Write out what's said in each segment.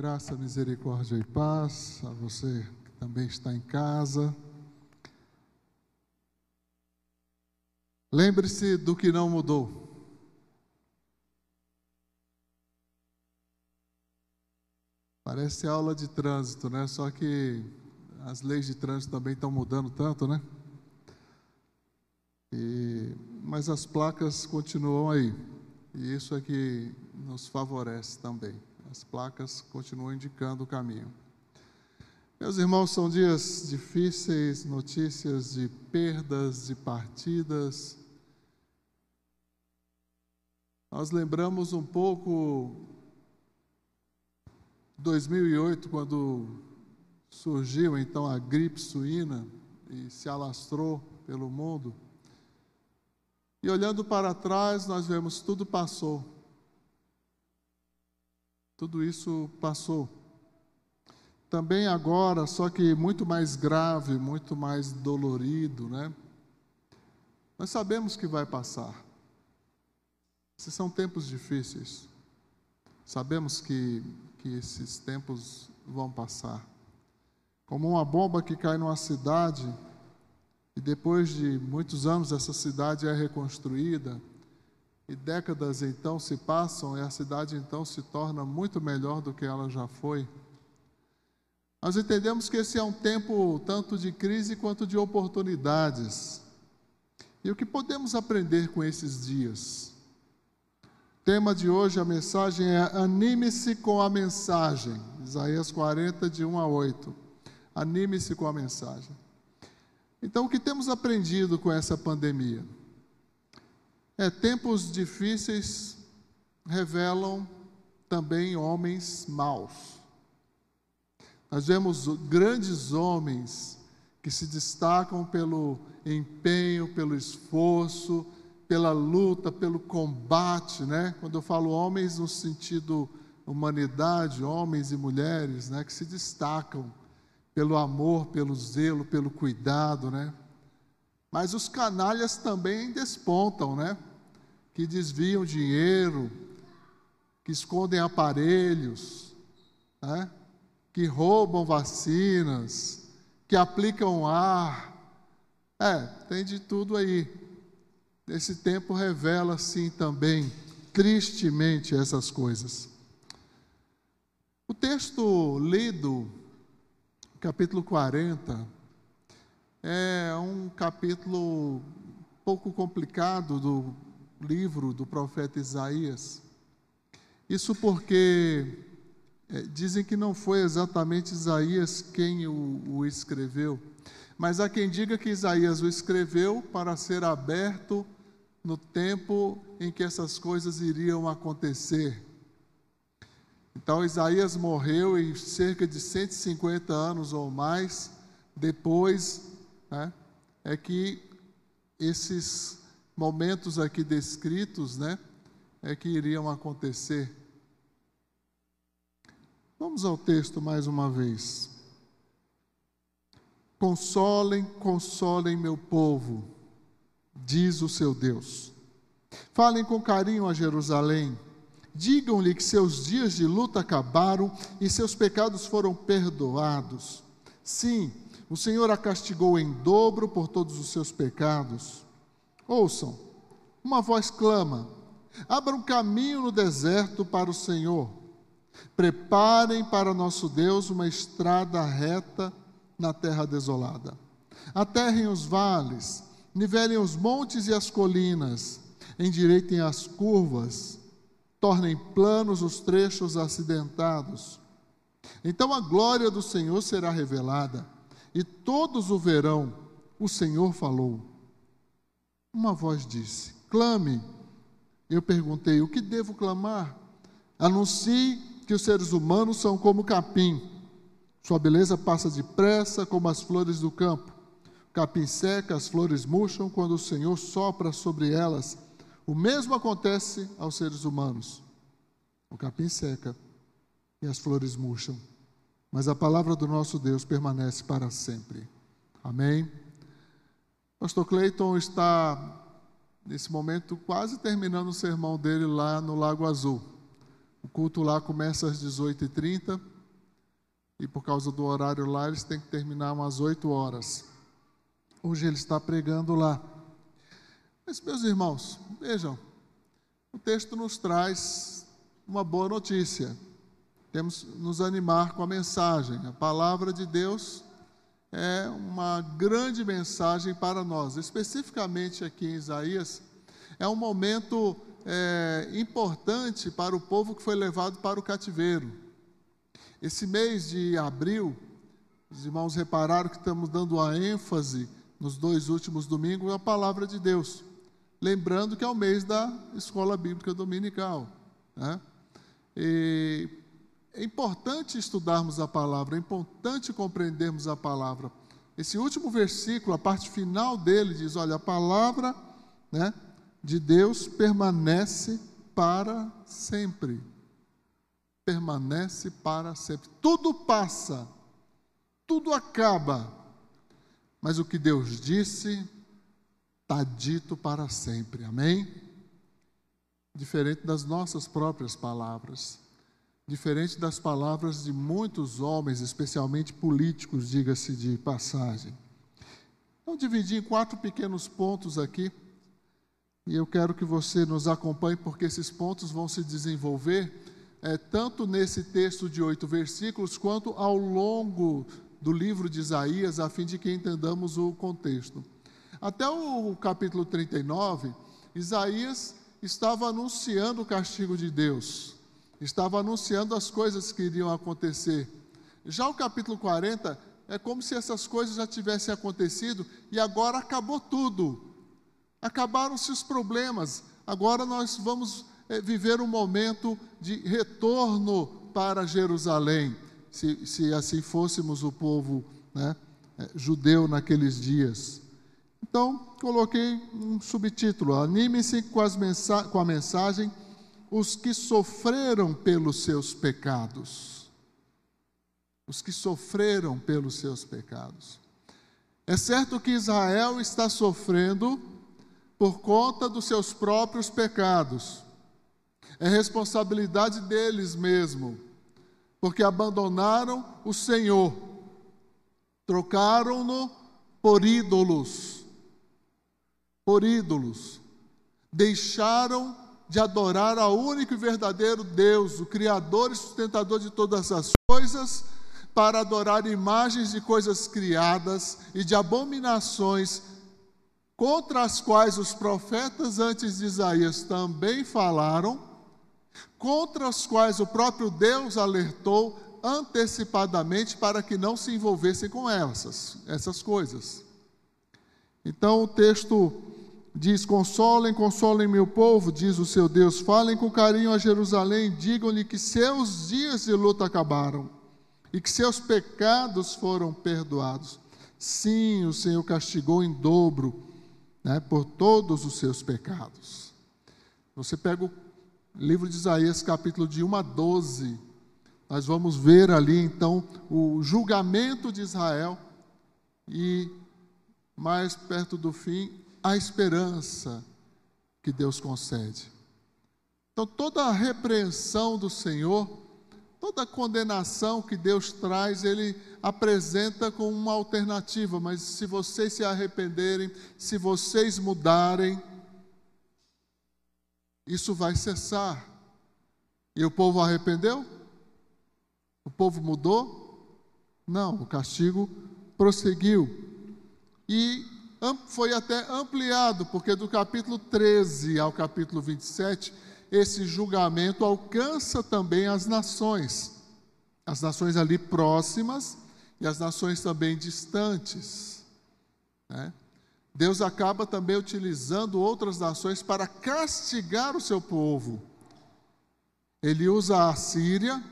Graça, misericórdia e paz a você que também está em casa. Lembre-se do que não mudou. Parece aula de trânsito, né? Só que as leis de trânsito também estão mudando tanto, né? E, mas as placas continuam aí. E isso é que nos favorece também. As placas continuam indicando o caminho. Meus irmãos, são dias difíceis, notícias de perdas, de partidas. Nós lembramos um pouco 2008, quando surgiu então a gripe suína e se alastrou pelo mundo. E olhando para trás, nós vemos tudo passou. Tudo isso passou. Também agora, só que muito mais grave, muito mais dolorido, né? Nós sabemos que vai passar. Esses são tempos difíceis. Sabemos que, que esses tempos vão passar. Como uma bomba que cai numa cidade e depois de muitos anos essa cidade é reconstruída, e décadas então se passam e a cidade então se torna muito melhor do que ela já foi. Nós entendemos que esse é um tempo tanto de crise quanto de oportunidades. E o que podemos aprender com esses dias? O tema de hoje, a mensagem é Anime-se com a mensagem. Isaías 40, de 1 a 8. Anime-se com a mensagem. Então, o que temos aprendido com essa pandemia? É, tempos difíceis revelam também homens maus. Nós vemos grandes homens que se destacam pelo empenho, pelo esforço, pela luta, pelo combate, né? Quando eu falo homens no sentido humanidade, homens e mulheres, né, que se destacam pelo amor, pelo zelo, pelo cuidado, né? Mas os canalhas também despontam, né? Que desviam dinheiro, que escondem aparelhos, né? que roubam vacinas, que aplicam ar. É, tem de tudo aí. Esse tempo revela, sim, também, tristemente, essas coisas. O texto lido capítulo 40 é um capítulo pouco complicado do livro do profeta Isaías. Isso porque é, dizem que não foi exatamente Isaías quem o, o escreveu, mas há quem diga que Isaías o escreveu para ser aberto no tempo em que essas coisas iriam acontecer. Então Isaías morreu e cerca de 150 anos ou mais depois, né, é que esses momentos aqui descritos, né, é que iriam acontecer. Vamos ao texto mais uma vez. Consolem, consolem meu povo, diz o seu Deus. Falem com carinho a Jerusalém Digam-lhe que seus dias de luta acabaram e seus pecados foram perdoados. Sim, o Senhor a castigou em dobro por todos os seus pecados. Ouçam, uma voz clama: abra um caminho no deserto para o Senhor. Preparem para nosso Deus uma estrada reta na terra desolada. Aterrem os vales, nivelem os montes e as colinas, endireitem as curvas tornem planos os trechos acidentados. Então a glória do Senhor será revelada, e todos o verão. O Senhor falou. Uma voz disse: Clame. Eu perguntei: O que devo clamar? Anuncie que os seres humanos são como capim. Sua beleza passa depressa como as flores do campo. O capim seca, as flores murcham quando o Senhor sopra sobre elas o mesmo acontece aos seres humanos. O capim seca e as flores murcham, mas a palavra do nosso Deus permanece para sempre. Amém? Pastor Cleiton está, nesse momento, quase terminando o sermão dele lá no Lago Azul. O culto lá começa às 18h30 e por causa do horário lá eles têm que terminar umas 8 horas. Hoje ele está pregando lá. Mas, meus irmãos, vejam, o texto nos traz uma boa notícia. Temos nos animar com a mensagem. A palavra de Deus é uma grande mensagem para nós. Especificamente aqui em Isaías, é um momento é, importante para o povo que foi levado para o cativeiro. Esse mês de abril, os irmãos repararam que estamos dando a ênfase nos dois últimos domingos à palavra de Deus. Lembrando que é o mês da escola bíblica dominical. Né? E é importante estudarmos a palavra, é importante compreendermos a palavra. Esse último versículo, a parte final dele, diz: olha, a palavra né, de Deus permanece para sempre. Permanece para sempre. Tudo passa, tudo acaba, mas o que Deus disse está dito para sempre. Amém? Diferente das nossas próprias palavras, diferente das palavras de muitos homens, especialmente políticos, diga-se de passagem. Então, dividi em quatro pequenos pontos aqui, e eu quero que você nos acompanhe, porque esses pontos vão se desenvolver é, tanto nesse texto de oito versículos, quanto ao longo do livro de Isaías, a fim de que entendamos o contexto. Até o capítulo 39, Isaías estava anunciando o castigo de Deus, estava anunciando as coisas que iriam acontecer. Já o capítulo 40 é como se essas coisas já tivessem acontecido e agora acabou tudo. Acabaram-se os problemas. Agora nós vamos é, viver um momento de retorno para Jerusalém se, se assim fôssemos o povo né, é, judeu naqueles dias. Então, coloquei um subtítulo: Anime-se com, com a mensagem Os que sofreram pelos seus pecados. Os que sofreram pelos seus pecados. É certo que Israel está sofrendo por conta dos seus próprios pecados. É responsabilidade deles mesmo porque abandonaram o Senhor, trocaram-no por ídolos, por ídolos, deixaram de adorar ao único e verdadeiro Deus, o Criador e sustentador de todas as coisas, para adorar imagens de coisas criadas e de abominações contra as quais os profetas antes de Isaías também falaram contra os quais o próprio Deus alertou antecipadamente para que não se envolvessem com essas, essas coisas. Então o texto diz: Consolem, consolem meu povo, diz o seu Deus, falem com carinho a Jerusalém, digam-lhe que seus dias de luta acabaram e que seus pecados foram perdoados. Sim, o Senhor castigou em dobro né, por todos os seus pecados. Você pega o livro de Isaías, capítulo de 1 a 12, nós vamos ver ali então o julgamento de Israel e mais perto do fim, a esperança que Deus concede. Então, toda a repreensão do Senhor, toda a condenação que Deus traz, Ele apresenta como uma alternativa, mas se vocês se arrependerem, se vocês mudarem, isso vai cessar. E o povo arrependeu? O povo mudou? Não, o castigo prosseguiu. E foi até ampliado, porque do capítulo 13 ao capítulo 27, esse julgamento alcança também as nações. As nações ali próximas e as nações também distantes. Né? Deus acaba também utilizando outras nações para castigar o seu povo. Ele usa a Síria,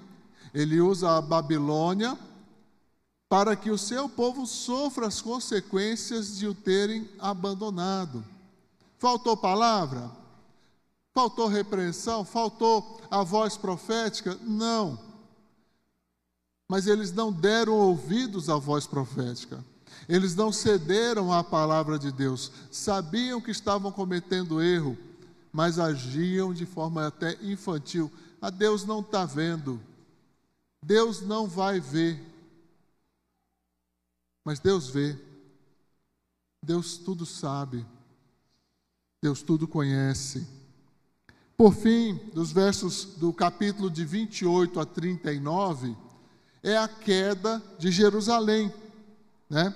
ele usa a Babilônia, para que o seu povo sofra as consequências de o terem abandonado. Faltou palavra? Faltou repreensão? Faltou a voz profética? Não. Mas eles não deram ouvidos à voz profética. Eles não cederam à palavra de Deus, sabiam que estavam cometendo erro, mas agiam de forma até infantil, ah, Deus não está vendo, Deus não vai ver. Mas Deus vê, Deus tudo sabe, Deus tudo conhece. Por fim, dos versos do capítulo de 28 a 39, é a queda de Jerusalém, né?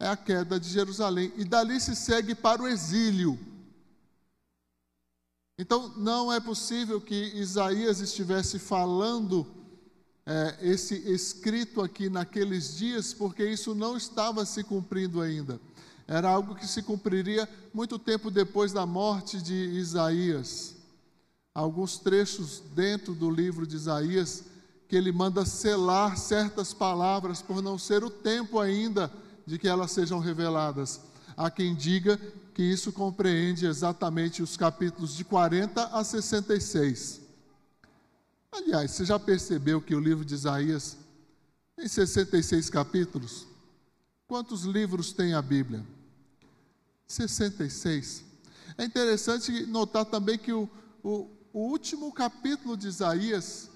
É a queda de Jerusalém. E dali se segue para o exílio. Então, não é possível que Isaías estivesse falando é, esse escrito aqui naqueles dias, porque isso não estava se cumprindo ainda. Era algo que se cumpriria muito tempo depois da morte de Isaías. Alguns trechos dentro do livro de Isaías que ele manda selar certas palavras por não ser o tempo ainda de que elas sejam reveladas. Há quem diga que isso compreende exatamente os capítulos de 40 a 66. Aliás, você já percebeu que o livro de Isaías tem 66 capítulos? Quantos livros tem a Bíblia? 66. É interessante notar também que o, o, o último capítulo de Isaías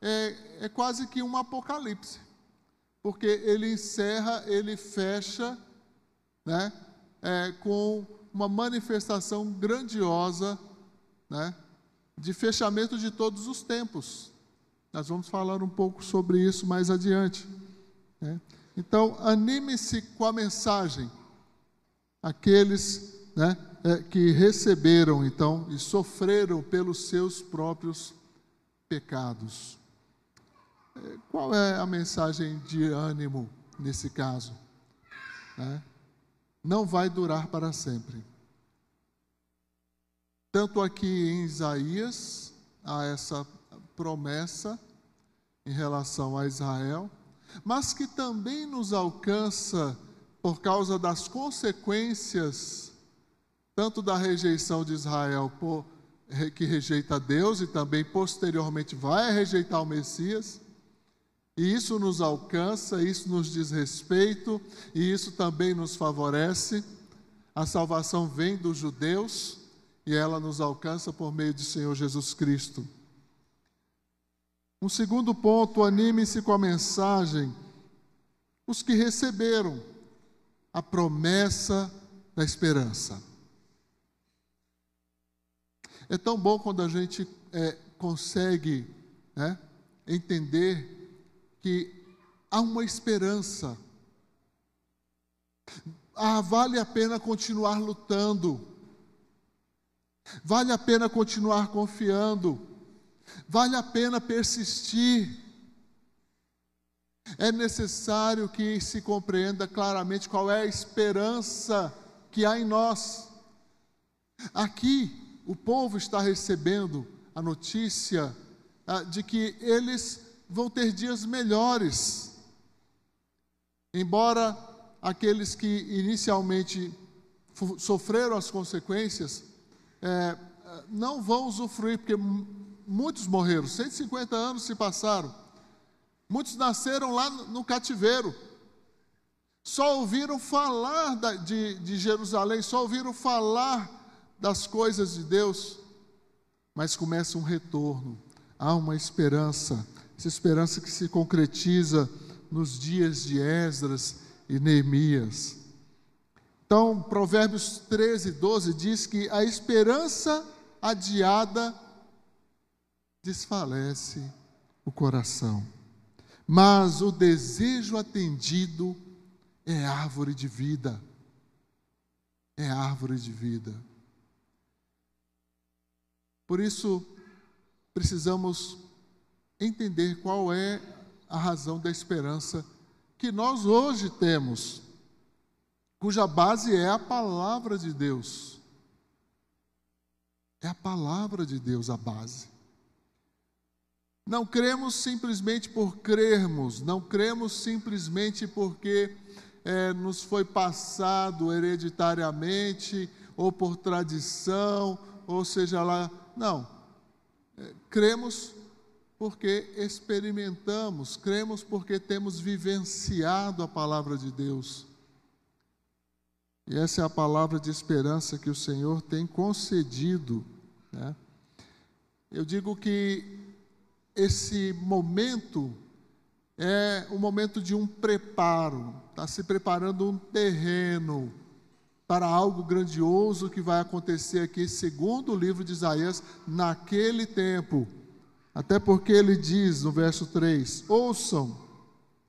é, é quase que um apocalipse, porque ele encerra, ele fecha, né, é, com uma manifestação grandiosa né, de fechamento de todos os tempos. Nós vamos falar um pouco sobre isso mais adiante. Né? Então, anime-se com a mensagem. Aqueles né, é, que receberam, então, e sofreram pelos seus próprios pecados. É, qual é a mensagem de ânimo nesse caso? É, não vai durar para sempre. Tanto aqui em Isaías, há essa promessa em relação a Israel, mas que também nos alcança por causa das consequências, tanto da rejeição de Israel, por, que rejeita Deus e também posteriormente vai rejeitar o Messias, e isso nos alcança, isso nos diz respeito, e isso também nos favorece. A salvação vem dos judeus e ela nos alcança por meio do Senhor Jesus Cristo. Um segundo ponto, anime-se com a mensagem. Os que receberam a promessa da esperança. É tão bom quando a gente é, consegue né, entender que há uma esperança. Ah, vale a pena continuar lutando. Vale a pena continuar confiando. Vale a pena persistir. É necessário que se compreenda claramente qual é a esperança que há em nós. Aqui, o povo está recebendo a notícia ah, de que eles vão ter dias melhores. Embora aqueles que inicialmente sofreram as consequências é, não vão usufruir, porque muitos morreram, 150 anos se passaram, muitos nasceram lá no cativeiro, só ouviram falar de, de Jerusalém, só ouviram falar das coisas de Deus, mas começa um retorno, há uma esperança. Essa esperança que se concretiza nos dias de Esdras e Neemias. Então, Provérbios 13, 12 diz que a esperança adiada desfalece o coração, mas o desejo atendido é árvore de vida. É árvore de vida. Por isso, precisamos entender qual é a razão da esperança que nós hoje temos, cuja base é a palavra de Deus. É a palavra de Deus a base. Não cremos simplesmente por crermos, não cremos simplesmente porque é, nos foi passado hereditariamente ou por tradição, ou seja lá. Não. É, cremos porque experimentamos, cremos porque temos vivenciado a palavra de Deus. E essa é a palavra de esperança que o Senhor tem concedido. Né? Eu digo que esse momento é o momento de um preparo, está se preparando um terreno para algo grandioso que vai acontecer aqui, segundo o livro de Isaías, naquele tempo. Até porque ele diz no verso 3: Ouçam,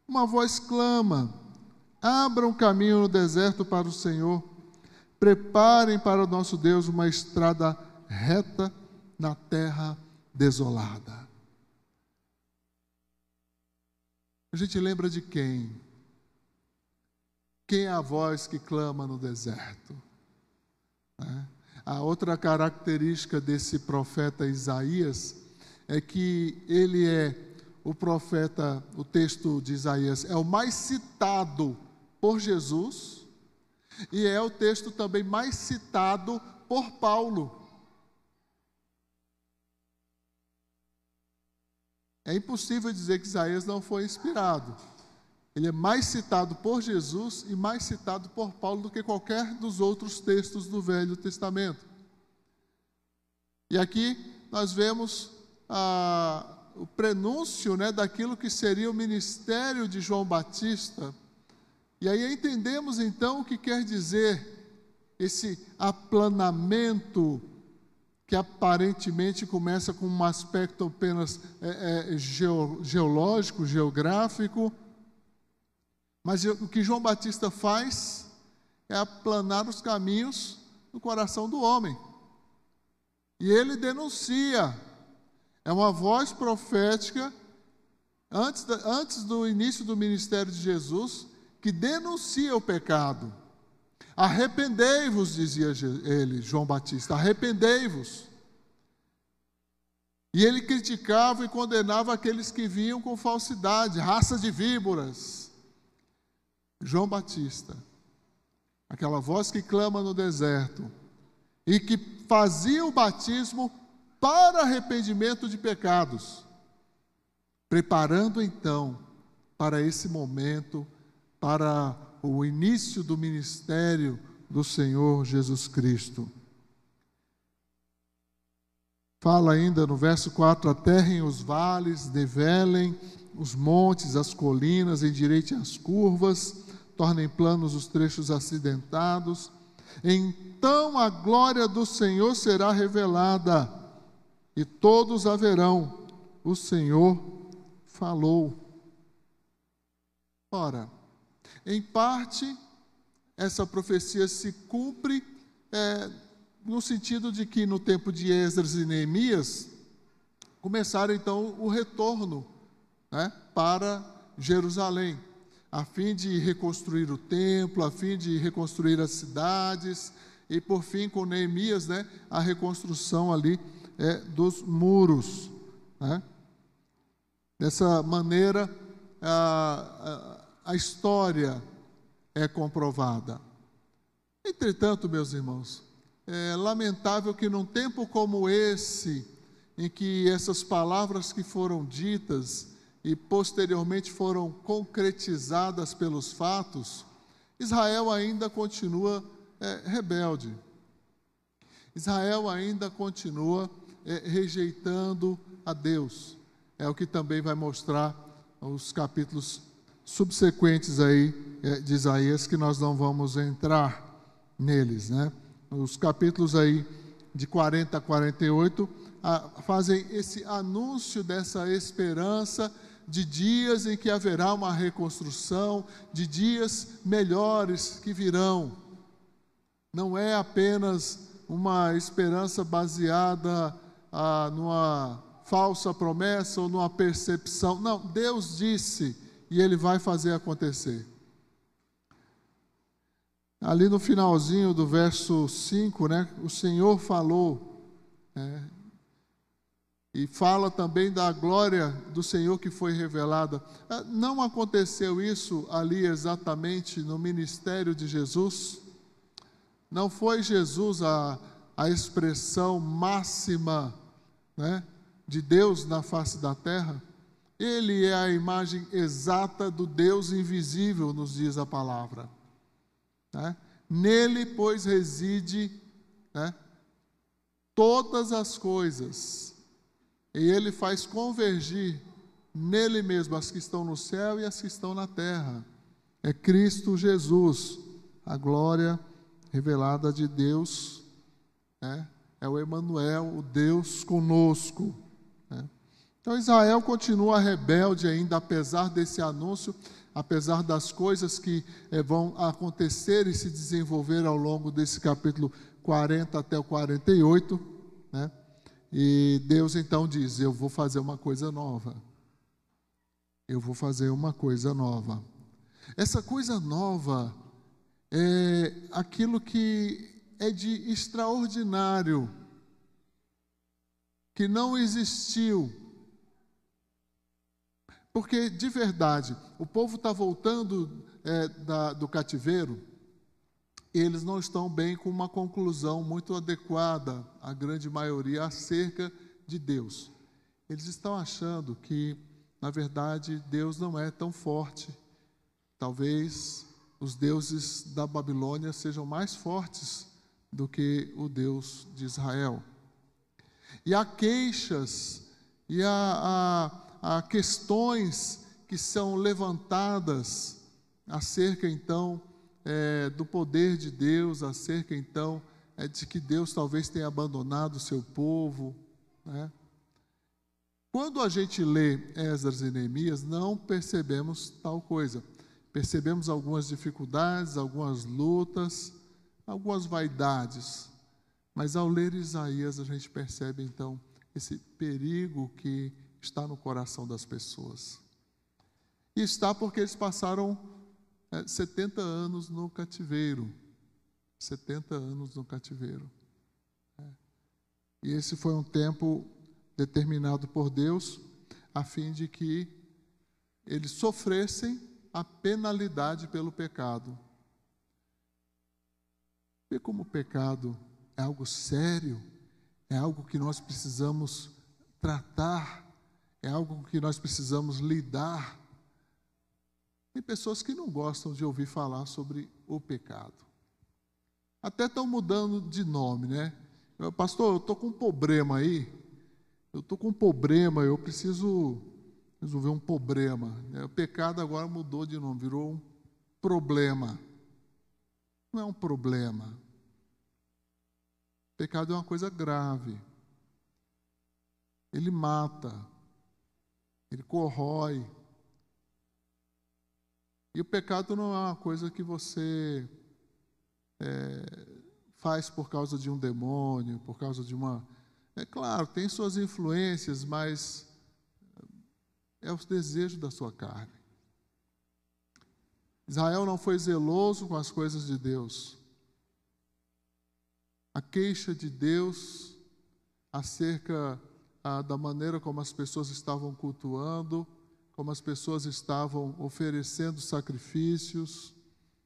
uma voz clama, abram caminho no deserto para o Senhor, preparem para o nosso Deus uma estrada reta na terra desolada. A gente lembra de quem? Quem é a voz que clama no deserto? É. A outra característica desse profeta Isaías é que ele é o profeta, o texto de Isaías é o mais citado por Jesus e é o texto também mais citado por Paulo. É impossível dizer que Isaías não foi inspirado. Ele é mais citado por Jesus e mais citado por Paulo do que qualquer dos outros textos do Velho Testamento. E aqui nós vemos ah, o prenúncio né, daquilo que seria o ministério de João Batista. E aí entendemos então o que quer dizer esse aplanamento que aparentemente começa com um aspecto apenas é, é, geológico, geográfico, mas o que João Batista faz é aplanar os caminhos no coração do homem. E ele denuncia, é uma voz profética, antes, antes do início do ministério de Jesus, que denuncia o pecado. Arrependei-vos, dizia ele, João Batista, arrependei-vos. E ele criticava e condenava aqueles que vinham com falsidade, raça de víboras. João Batista, aquela voz que clama no deserto e que fazia o batismo para arrependimento de pecados, preparando então para esse momento, para o início do ministério do Senhor Jesus Cristo. Fala ainda no verso 4: aterrem os vales, nivelem os montes, as colinas, endireitem as curvas, tornem planos os trechos acidentados. Então a glória do Senhor será revelada, e todos a verão. O Senhor falou. Ora, em parte, essa profecia se cumpre é, no sentido de que no tempo de Esdras e Neemias, começaram então o retorno né, para Jerusalém, a fim de reconstruir o templo, a fim de reconstruir as cidades, e por fim, com Neemias, né, a reconstrução ali é, dos muros. Né. Dessa maneira, a, a história é comprovada. Entretanto, meus irmãos, é lamentável que num tempo como esse, em que essas palavras que foram ditas e posteriormente foram concretizadas pelos fatos, Israel ainda continua é, rebelde. Israel ainda continua é, rejeitando a Deus. É o que também vai mostrar os capítulos subsequentes aí é, de Isaías que nós não vamos entrar neles, né? Os capítulos aí de 40 a 48 a, fazem esse anúncio dessa esperança de dias em que haverá uma reconstrução, de dias melhores que virão. Não é apenas uma esperança baseada ah, numa falsa promessa ou numa percepção. Não, Deus disse e ele vai fazer acontecer. Ali no finalzinho do verso 5, né, o Senhor falou, né, e fala também da glória do Senhor que foi revelada. Ah, não aconteceu isso ali exatamente no ministério de Jesus? Não foi Jesus a, a expressão máxima né, de Deus na face da terra? Ele é a imagem exata do Deus invisível, nos diz a palavra. Né? Nele, pois, reside né, todas as coisas. E ele faz convergir nele mesmo as que estão no céu e as que estão na terra. É Cristo Jesus, a glória revelada de Deus, né? é o Emanuel, o Deus conosco. Né? Então Israel continua rebelde ainda, apesar desse anúncio, apesar das coisas que eh, vão acontecer e se desenvolver ao longo desse capítulo 40 até o 48, né? E Deus então diz: Eu vou fazer uma coisa nova. Eu vou fazer uma coisa nova. Essa coisa nova é aquilo que é de extraordinário, que não existiu. Porque, de verdade, o povo está voltando é, da, do cativeiro, e eles não estão bem com uma conclusão muito adequada, a grande maioria, acerca de Deus. Eles estão achando que, na verdade, Deus não é tão forte. Talvez os deuses da Babilônia sejam mais fortes do que o Deus de Israel. E há queixas, e há, há, há questões que são levantadas acerca então é, do poder de Deus, acerca então é, de que Deus talvez tenha abandonado o seu povo. Né? Quando a gente lê Esdras e Neemias, não percebemos tal coisa. Percebemos algumas dificuldades, algumas lutas, algumas vaidades. Mas ao ler Isaías, a gente percebe então esse perigo que está no coração das pessoas. E está porque eles passaram é, 70 anos no cativeiro. 70 anos no cativeiro. É. E esse foi um tempo determinado por Deus, a fim de que eles sofressem a penalidade pelo pecado. Vê como o pecado é algo sério, é algo que nós precisamos tratar, é algo que nós precisamos lidar. Tem pessoas que não gostam de ouvir falar sobre o pecado. Até estão mudando de nome, né? Pastor, eu estou com um problema aí. Eu estou com um problema, eu preciso resolver um problema. O pecado agora mudou de nome, virou um problema. Não é um problema. O pecado é uma coisa grave. Ele mata, ele corrói, e o pecado não é uma coisa que você é, faz por causa de um demônio, por causa de uma. É claro, tem suas influências, mas é o desejo da sua carne. Israel não foi zeloso com as coisas de Deus. A queixa de Deus acerca ah, da maneira como as pessoas estavam cultuando, como as pessoas estavam oferecendo sacrifícios,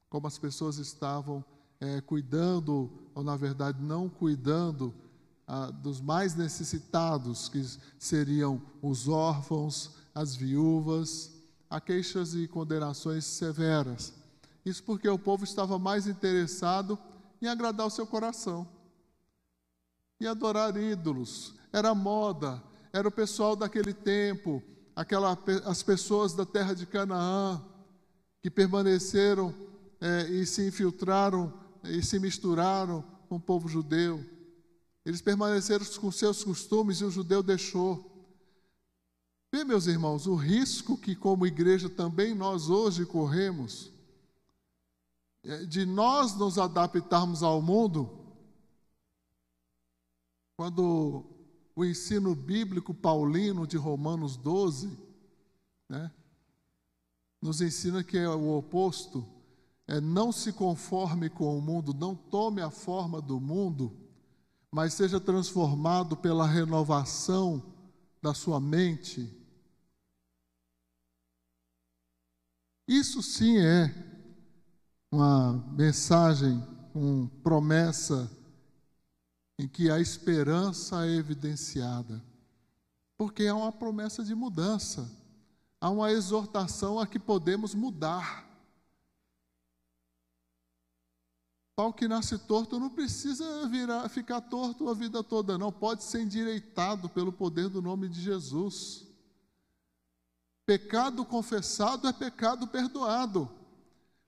como as pessoas estavam é, cuidando, ou na verdade não cuidando, ah, dos mais necessitados, que seriam os órfãos, as viúvas, há queixas e condenações severas. Isso porque o povo estava mais interessado em agradar o seu coração e adorar ídolos. Era moda, era o pessoal daquele tempo aquela, as pessoas da terra de Canaã que permaneceram é, e se infiltraram e se misturaram com o povo judeu. Eles permaneceram com seus costumes e o judeu deixou. Vê, meus irmãos, o risco que, como igreja, também nós hoje corremos é de nós nos adaptarmos ao mundo, quando o ensino bíblico paulino de Romanos 12, né, nos ensina que é o oposto, é não se conforme com o mundo, não tome a forma do mundo, mas seja transformado pela renovação da sua mente. Isso sim é uma mensagem com promessa em que a esperança é evidenciada. Porque há uma promessa de mudança, há uma exortação a que podemos mudar. Pau que nasce torto não precisa virar, ficar torto a vida toda, não. Pode ser endireitado pelo poder do nome de Jesus. Pecado confessado é pecado perdoado.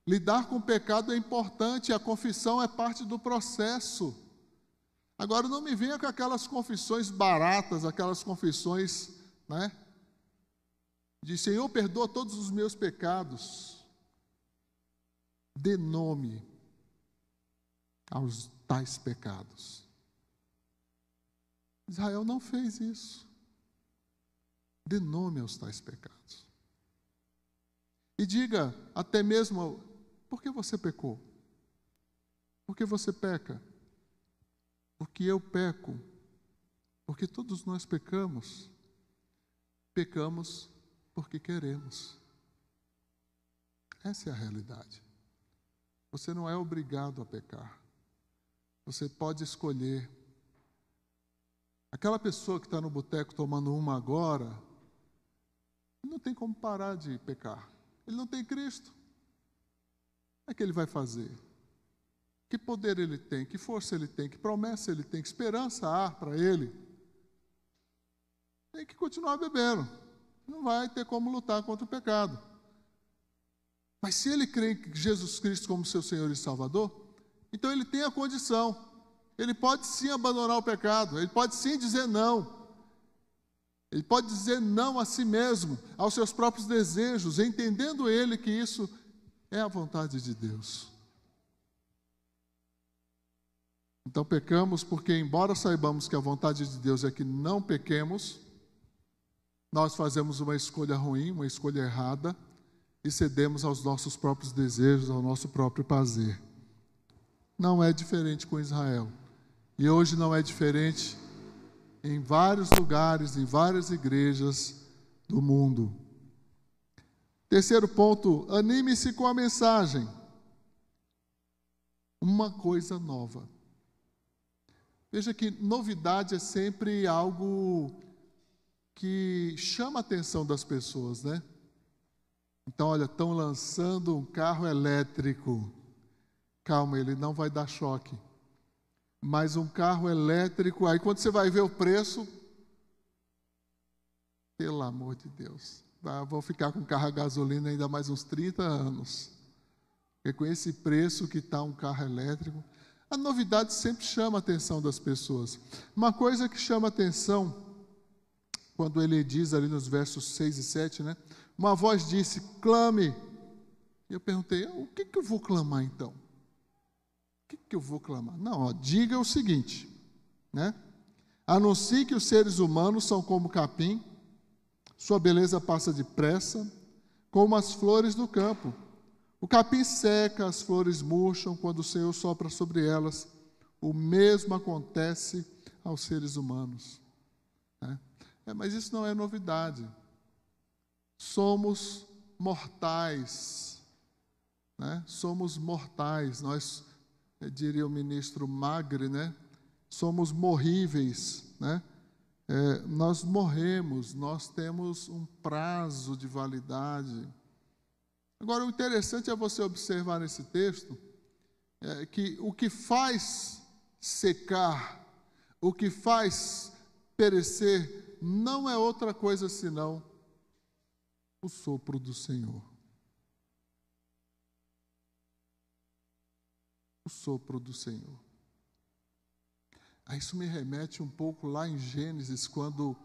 Lidar com pecado é importante, a confissão é parte do processo. Agora não me venha com aquelas confissões baratas, aquelas confissões, né? De Senhor, perdoa todos os meus pecados. Dê nome aos tais pecados. Israel não fez isso. Dê nome aos tais pecados. E diga até mesmo por que você pecou? Por que você peca? Porque eu peco. Porque todos nós pecamos. Pecamos porque queremos. Essa é a realidade. Você não é obrigado a pecar. Você pode escolher. Aquela pessoa que está no boteco tomando uma agora, não tem como parar de pecar. Ele não tem Cristo. O é que ele vai fazer? Que poder ele tem? Que força ele tem? Que promessa ele tem? Que esperança há para ele? Tem que continuar bebendo. Não vai ter como lutar contra o pecado. Mas se ele crê em Jesus Cristo como seu Senhor e Salvador, então ele tem a condição. Ele pode sim abandonar o pecado, ele pode sim dizer não. Ele pode dizer não a si mesmo, aos seus próprios desejos, entendendo ele que isso é a vontade de Deus. Então pecamos porque, embora saibamos que a vontade de Deus é que não pequemos, nós fazemos uma escolha ruim, uma escolha errada, e cedemos aos nossos próprios desejos, ao nosso próprio prazer não é diferente com Israel. E hoje não é diferente em vários lugares, em várias igrejas do mundo. Terceiro ponto, anime-se com a mensagem. Uma coisa nova. Veja que novidade é sempre algo que chama a atenção das pessoas, né? Então, olha, estão lançando um carro elétrico. Calma, ele não vai dar choque. Mas um carro elétrico, aí quando você vai ver o preço, pelo amor de Deus, vou ficar com carro a gasolina ainda mais uns 30 anos. Porque com esse preço que está um carro elétrico, a novidade sempre chama a atenção das pessoas. Uma coisa que chama a atenção, quando ele diz ali nos versos 6 e 7, né? Uma voz disse: clame. E eu perguntei: o que, que eu vou clamar então? que, que eu vou clamar? Não, ó, diga o seguinte, né? Anuncie que os seres humanos são como capim, sua beleza passa depressa, como as flores do campo. O capim seca, as flores murcham quando o Senhor sopra sobre elas. O mesmo acontece aos seres humanos. Né? É, mas isso não é novidade. Somos mortais. Né? Somos mortais. Nós diria o ministro Magre, né? Somos morríveis, né? É, nós morremos, nós temos um prazo de validade. Agora, o interessante é você observar nesse texto é, que o que faz secar, o que faz perecer, não é outra coisa senão o sopro do Senhor. o sopro do Senhor. Isso me remete um pouco lá em Gênesis, quando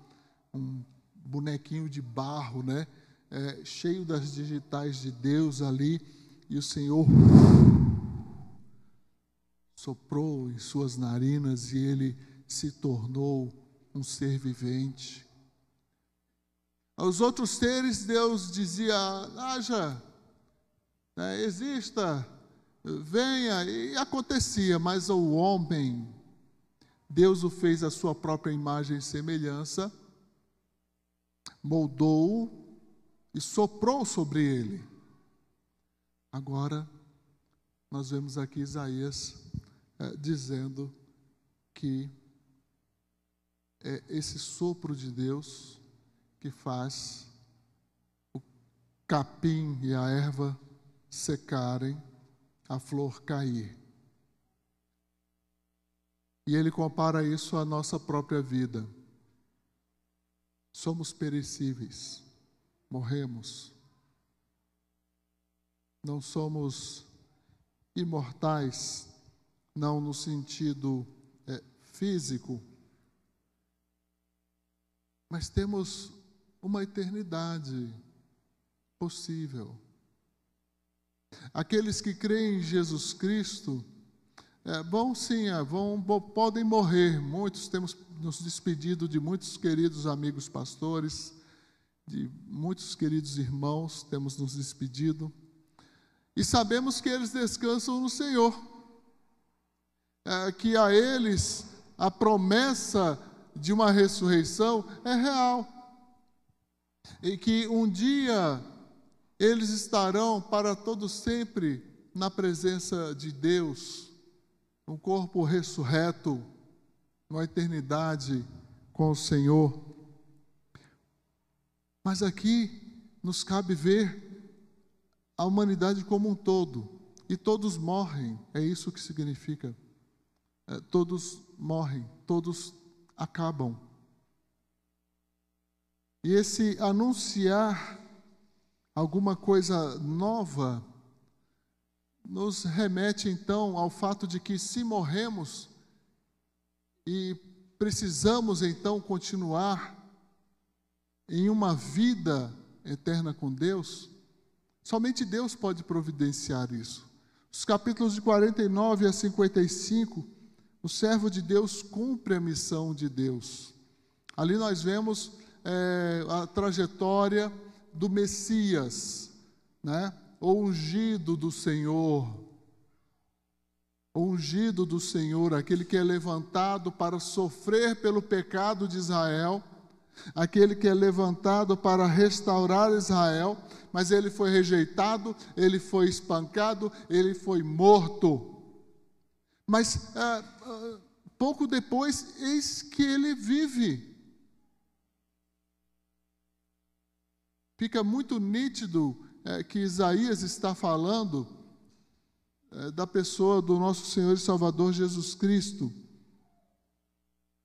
um bonequinho de barro, né, é, cheio das digitais de Deus ali, e o Senhor soprou em suas narinas e ele se tornou um ser vivente. Aos outros seres, Deus dizia: haja, né, exista, venha, e acontecia, mas o homem, Deus o fez a sua própria imagem e semelhança, moldou e soprou sobre ele. Agora, nós vemos aqui Isaías é, dizendo que é esse sopro de Deus que faz o capim e a erva secarem a flor cair. E ele compara isso à nossa própria vida. Somos perecíveis, morremos. Não somos imortais, não no sentido é, físico, mas temos uma eternidade possível. Aqueles que creem em Jesus Cristo é, vão sim, é, vão, podem morrer. Muitos temos nos despedido de muitos queridos amigos pastores, de muitos queridos irmãos, temos nos despedido. E sabemos que eles descansam no Senhor. É, que a eles a promessa de uma ressurreição é real. E que um dia eles estarão para todo sempre na presença de Deus, um corpo ressurreto, numa eternidade com o Senhor. Mas aqui nos cabe ver a humanidade como um todo, e todos morrem, é isso que significa. É, todos morrem, todos acabam. E esse anunciar alguma coisa nova nos remete então ao fato de que se morremos e precisamos então continuar em uma vida eterna com Deus, somente Deus pode providenciar isso. Os capítulos de 49 a 55 o servo de Deus cumpre a missão de Deus. Ali nós vemos é, a trajetória do Messias, né? o ungido do Senhor. Ungido do Senhor, aquele que é levantado para sofrer pelo pecado de Israel, aquele que é levantado para restaurar Israel, mas ele foi rejeitado, ele foi espancado, ele foi morto. Mas ah, ah, pouco depois, eis que ele vive. Fica muito nítido é, que Isaías está falando é, da pessoa do nosso Senhor e Salvador Jesus Cristo.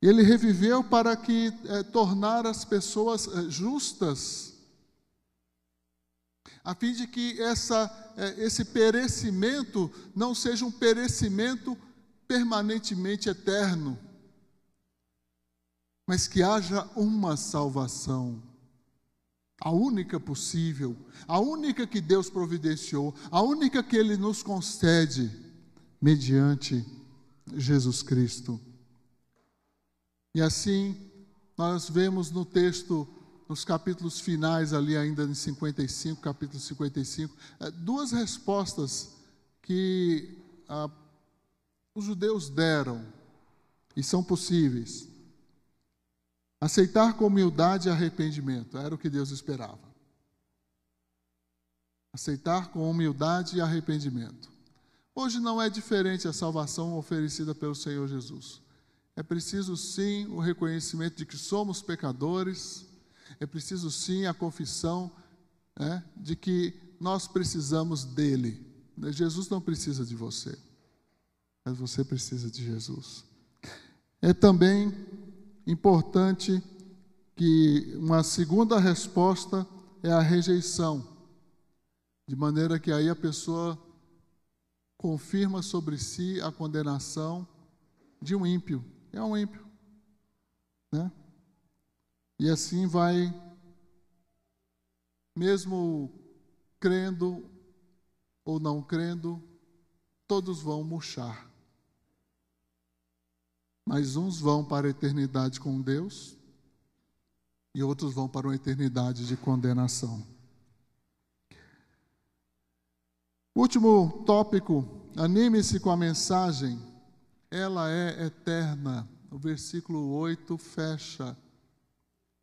Ele reviveu para que é, tornar as pessoas é, justas, a fim de que essa, é, esse perecimento não seja um perecimento permanentemente eterno, mas que haja uma salvação, a única possível, a única que Deus providenciou, a única que Ele nos concede, mediante Jesus Cristo. E assim, nós vemos no texto, nos capítulos finais, ali ainda em 55, capítulo 55, eh, duas respostas que a os judeus deram e são possíveis. Aceitar com humildade e arrependimento era o que Deus esperava. Aceitar com humildade e arrependimento. Hoje não é diferente a salvação oferecida pelo Senhor Jesus. É preciso sim o reconhecimento de que somos pecadores, é preciso sim a confissão né, de que nós precisamos dele. Jesus não precisa de você mas você precisa de Jesus. É também importante que uma segunda resposta é a rejeição, de maneira que aí a pessoa confirma sobre si a condenação de um ímpio. É um ímpio. Né? E assim vai, mesmo crendo ou não crendo, todos vão murchar mas uns vão para a eternidade com Deus e outros vão para uma eternidade de condenação. Último tópico, anime-se com a mensagem, ela é eterna. O versículo 8 fecha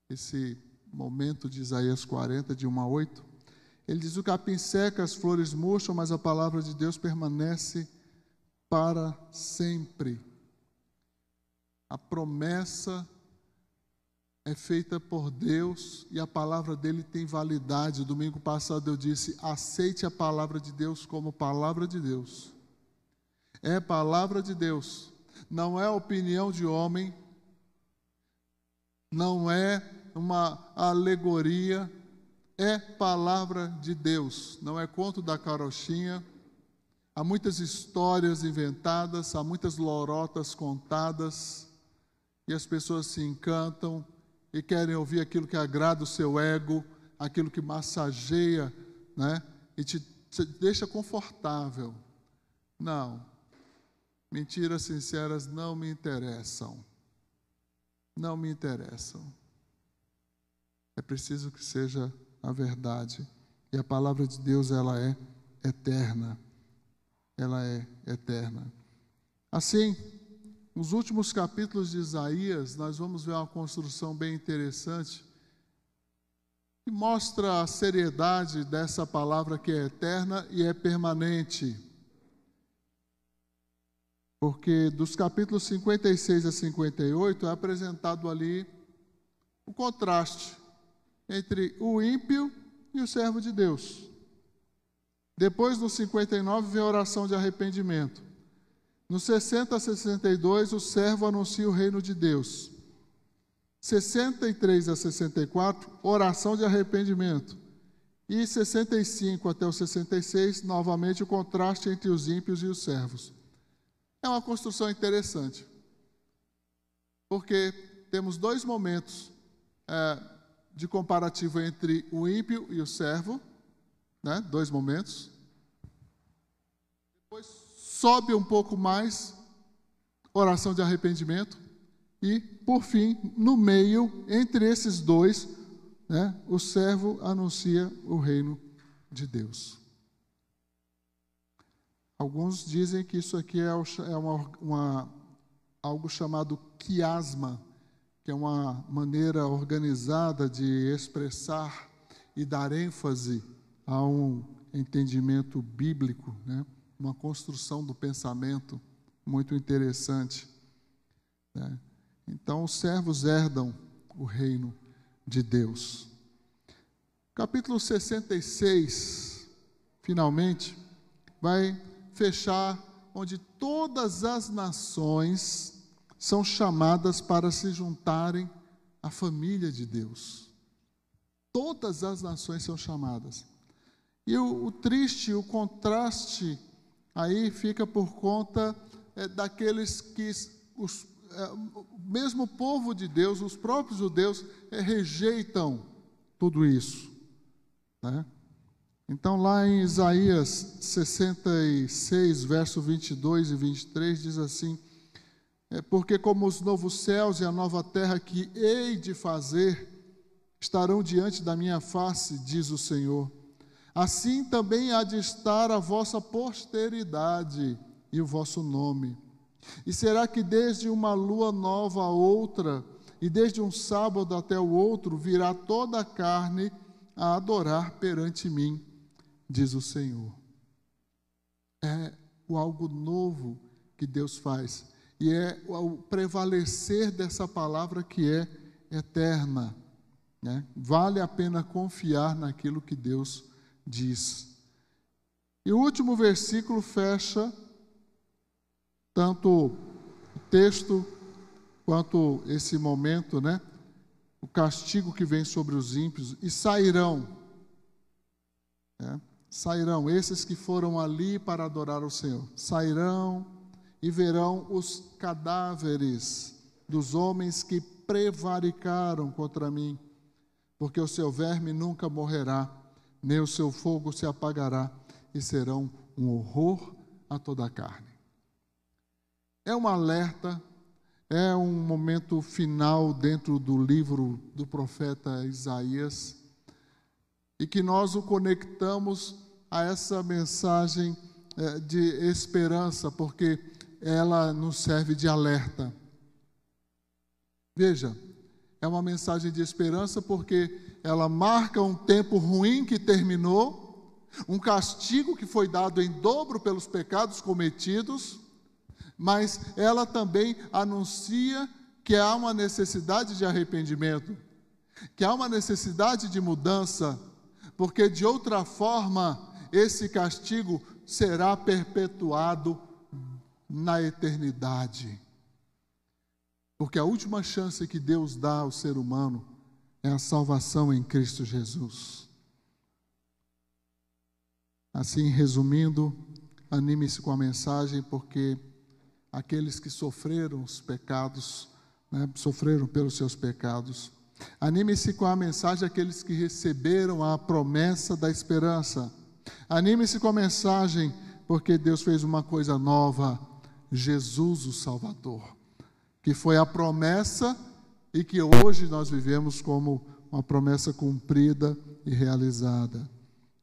esse momento de Isaías 40, de 1 a 8. Ele diz: O capim seca, as flores murcham, mas a palavra de Deus permanece para sempre. A promessa é feita por Deus e a palavra dele tem validade. Domingo passado eu disse: aceite a palavra de Deus como palavra de Deus. É palavra de Deus. não é opinião de homem, não é uma alegoria, é palavra de Deus, não é conto da carochinha. Há muitas histórias inventadas, há muitas lorotas contadas, e as pessoas se encantam e querem ouvir aquilo que agrada o seu ego, aquilo que massageia, né? E te, te deixa confortável. Não. Mentiras sinceras não me interessam. Não me interessam. É preciso que seja a verdade. E a palavra de Deus, ela é eterna. Ela é eterna. Assim, nos últimos capítulos de Isaías, nós vamos ver uma construção bem interessante que mostra a seriedade dessa palavra que é eterna e é permanente. Porque dos capítulos 56 a 58 é apresentado ali o contraste entre o ímpio e o servo de Deus. Depois, no 59, vem a oração de arrependimento. No 60 a 62, o servo anuncia o reino de Deus. 63 a 64, oração de arrependimento. E 65 até o 66, novamente o contraste entre os ímpios e os servos. É uma construção interessante, porque temos dois momentos é, de comparativo entre o ímpio e o servo, né? dois momentos. Depois sobe um pouco mais, oração de arrependimento. E, por fim, no meio, entre esses dois, né, o servo anuncia o reino de Deus. Alguns dizem que isso aqui é, é uma, uma, algo chamado quiasma, que é uma maneira organizada de expressar e dar ênfase a um entendimento bíblico, né? uma construção do pensamento muito interessante. Né? Então, os servos herdam o reino de Deus. Capítulo 66, finalmente, vai fechar onde todas as nações são chamadas para se juntarem à família de Deus. Todas as nações são chamadas. E o, o triste, o contraste aí fica por conta é, daqueles que os, é, o mesmo povo de Deus, os próprios judeus, é, rejeitam tudo isso. Né? Então, lá em Isaías 66, verso 22 e 23, diz assim: é porque, como os novos céus e a nova terra que hei de fazer estarão diante da minha face, diz o Senhor, assim também há de estar a vossa posteridade e o vosso nome. E será que desde uma lua nova a outra, e desde um sábado até o outro, virá toda a carne a adorar perante mim, diz o Senhor. É o algo novo que Deus faz, e é o prevalecer dessa palavra que é eterna. Né? Vale a pena confiar naquilo que Deus diz. E o último versículo fecha tanto o texto quanto esse momento, né? O castigo que vem sobre os ímpios e sairão, né? Sairão esses que foram ali para adorar o Senhor, sairão e verão os cadáveres dos homens que prevaricaram contra mim, porque o seu verme nunca morrerá, nem o seu fogo se apagará, e serão um horror a toda a carne. É um alerta, é um momento final dentro do livro do profeta Isaías e que nós o conectamos a essa mensagem é, de esperança, porque ela nos serve de alerta. Veja, é uma mensagem de esperança porque ela marca um tempo ruim que terminou, um castigo que foi dado em dobro pelos pecados cometidos mas ela também anuncia que há uma necessidade de arrependimento, que há uma necessidade de mudança, porque de outra forma esse castigo será perpetuado na eternidade. Porque a última chance que Deus dá ao ser humano é a salvação em Cristo Jesus. Assim, resumindo, anime-se com a mensagem, porque aqueles que sofreram os pecados, né, sofreram pelos seus pecados, Anime-se com a mensagem aqueles que receberam a promessa da esperança. Anime-se com a mensagem porque Deus fez uma coisa nova, Jesus o Salvador, que foi a promessa e que hoje nós vivemos como uma promessa cumprida e realizada.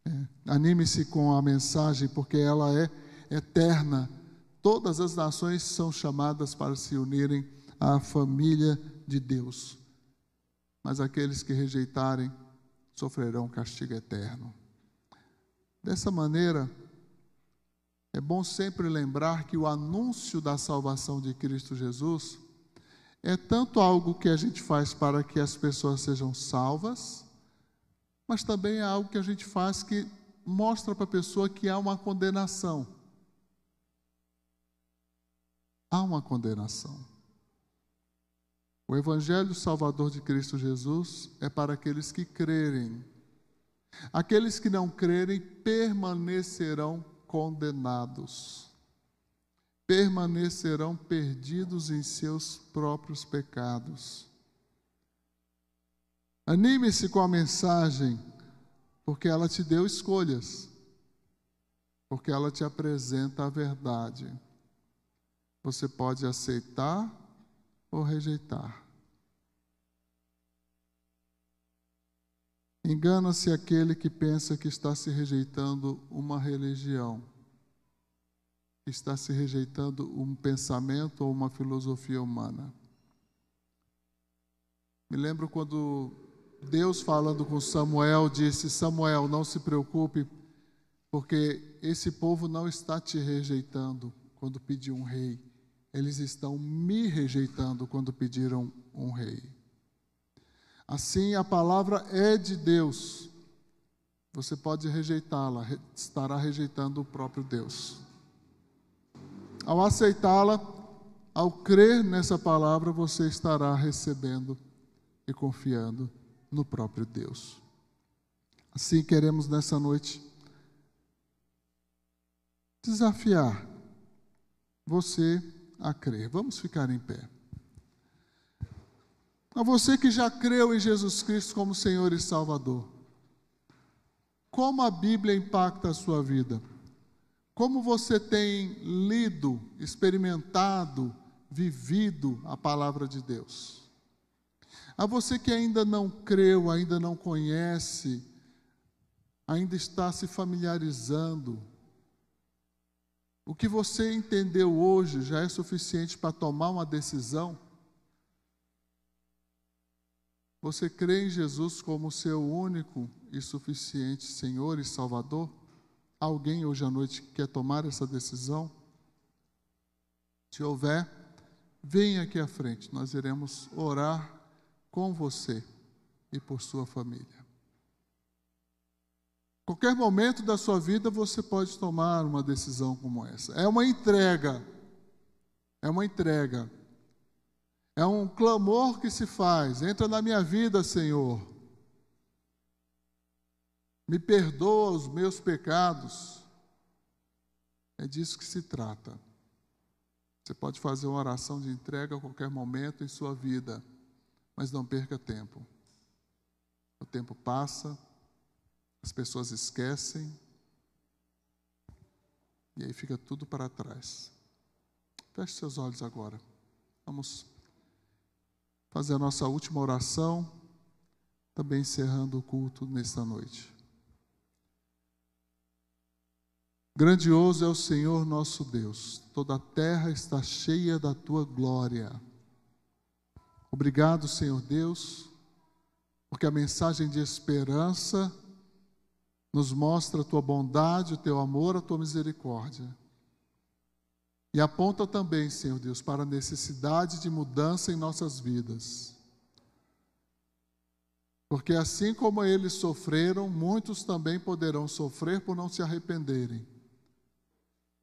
É. Anime-se com a mensagem porque ela é eterna. Todas as nações são chamadas para se unirem à família de Deus. Mas aqueles que rejeitarem sofrerão castigo eterno. Dessa maneira, é bom sempre lembrar que o anúncio da salvação de Cristo Jesus é tanto algo que a gente faz para que as pessoas sejam salvas, mas também é algo que a gente faz que mostra para a pessoa que há uma condenação. Há uma condenação. O Evangelho Salvador de Cristo Jesus é para aqueles que crerem. Aqueles que não crerem permanecerão condenados, permanecerão perdidos em seus próprios pecados. Anime-se com a mensagem, porque ela te deu escolhas, porque ela te apresenta a verdade. Você pode aceitar ou rejeitar. Engana-se aquele que pensa que está se rejeitando uma religião, está se rejeitando um pensamento ou uma filosofia humana. Me lembro quando Deus, falando com Samuel, disse: Samuel, não se preocupe, porque esse povo não está te rejeitando quando pediu um rei, eles estão me rejeitando quando pediram um rei. Assim, a palavra é de Deus. Você pode rejeitá-la, estará rejeitando o próprio Deus. Ao aceitá-la, ao crer nessa palavra, você estará recebendo e confiando no próprio Deus. Assim, queremos nessa noite desafiar você a crer. Vamos ficar em pé. A você que já creu em Jesus Cristo como Senhor e Salvador, como a Bíblia impacta a sua vida? Como você tem lido, experimentado, vivido a palavra de Deus? A você que ainda não creu, ainda não conhece, ainda está se familiarizando, o que você entendeu hoje já é suficiente para tomar uma decisão? Você crê em Jesus como seu único e suficiente Senhor e Salvador? Alguém hoje à noite quer tomar essa decisão? Se houver, venha aqui à frente, nós iremos orar com você e por sua família. Qualquer momento da sua vida você pode tomar uma decisão como essa. É uma entrega. É uma entrega. É um clamor que se faz: entra na minha vida, Senhor. Me perdoa os meus pecados. É disso que se trata. Você pode fazer uma oração de entrega a qualquer momento em sua vida, mas não perca tempo. O tempo passa, as pessoas esquecem, e aí fica tudo para trás. Feche seus olhos agora. Vamos fazer a nossa última oração, também encerrando o culto nesta noite. Grandioso é o Senhor nosso Deus, toda a terra está cheia da tua glória. Obrigado, Senhor Deus, porque a mensagem de esperança nos mostra a tua bondade, o teu amor, a tua misericórdia. E aponta também, Senhor Deus, para a necessidade de mudança em nossas vidas. Porque assim como eles sofreram, muitos também poderão sofrer por não se arrependerem,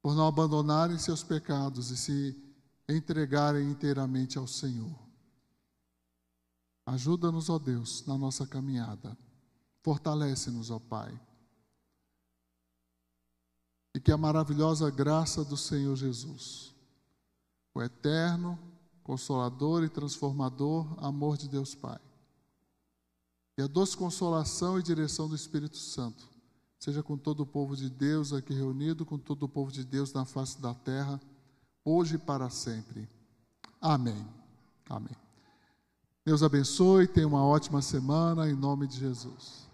por não abandonarem seus pecados e se entregarem inteiramente ao Senhor. Ajuda-nos, ó Deus, na nossa caminhada. Fortalece-nos, ó Pai. E que a maravilhosa graça do Senhor Jesus, o eterno, consolador e transformador amor de Deus Pai, e a doce consolação e direção do Espírito Santo, seja com todo o povo de Deus aqui reunido, com todo o povo de Deus na face da terra, hoje e para sempre. Amém. Amém. Deus abençoe, tenha uma ótima semana em nome de Jesus.